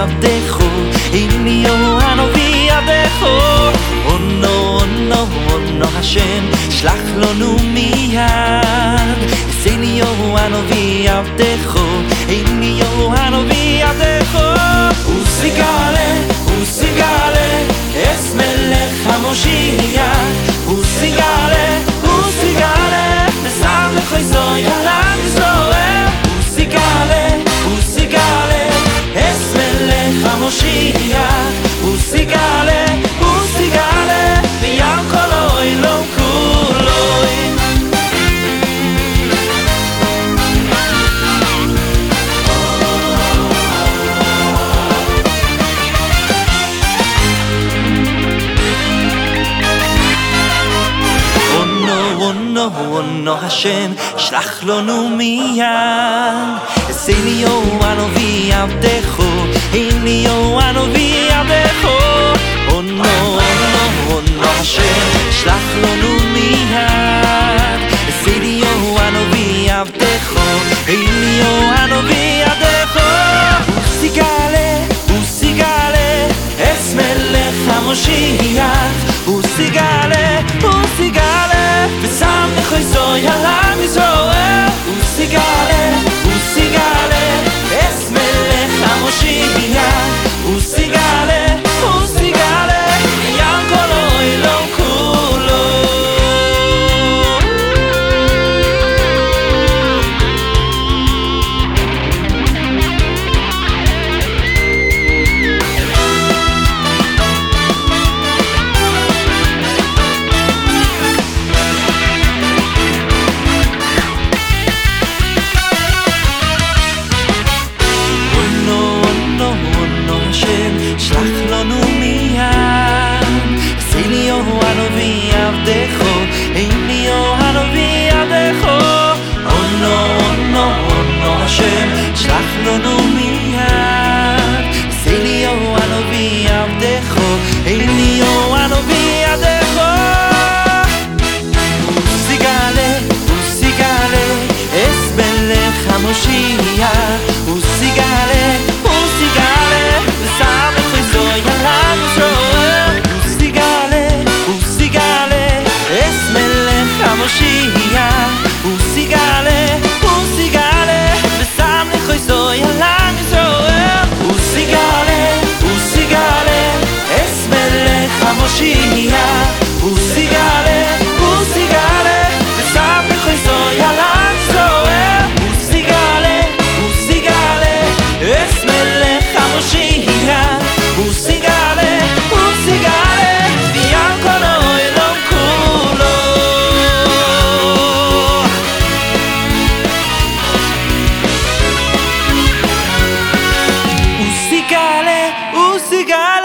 עבדךו, הנה הנביא עבדךו. עונו, עונו, עונו השם, שלח לנו מיד. הנה הנביא עבדךו. לנו השם, שלח לנו מיד. אסיניו הנביא עבדך, איניו הנביא עבדך. אונו, אונו, אונו השם, שלח לנו מיד. אסיניו הנביא עבדך, איניו הנביא עבדך. וסיגלה, וסיגלה, אס מלך המושיח, וסיגלה. Schlag vicina Musicale, musicale Sempre con i suoi alazzoe eh. Musicale, musicale Es melle chamoshina Musicale, musicale Bianco noi non culo. Musicale, musicale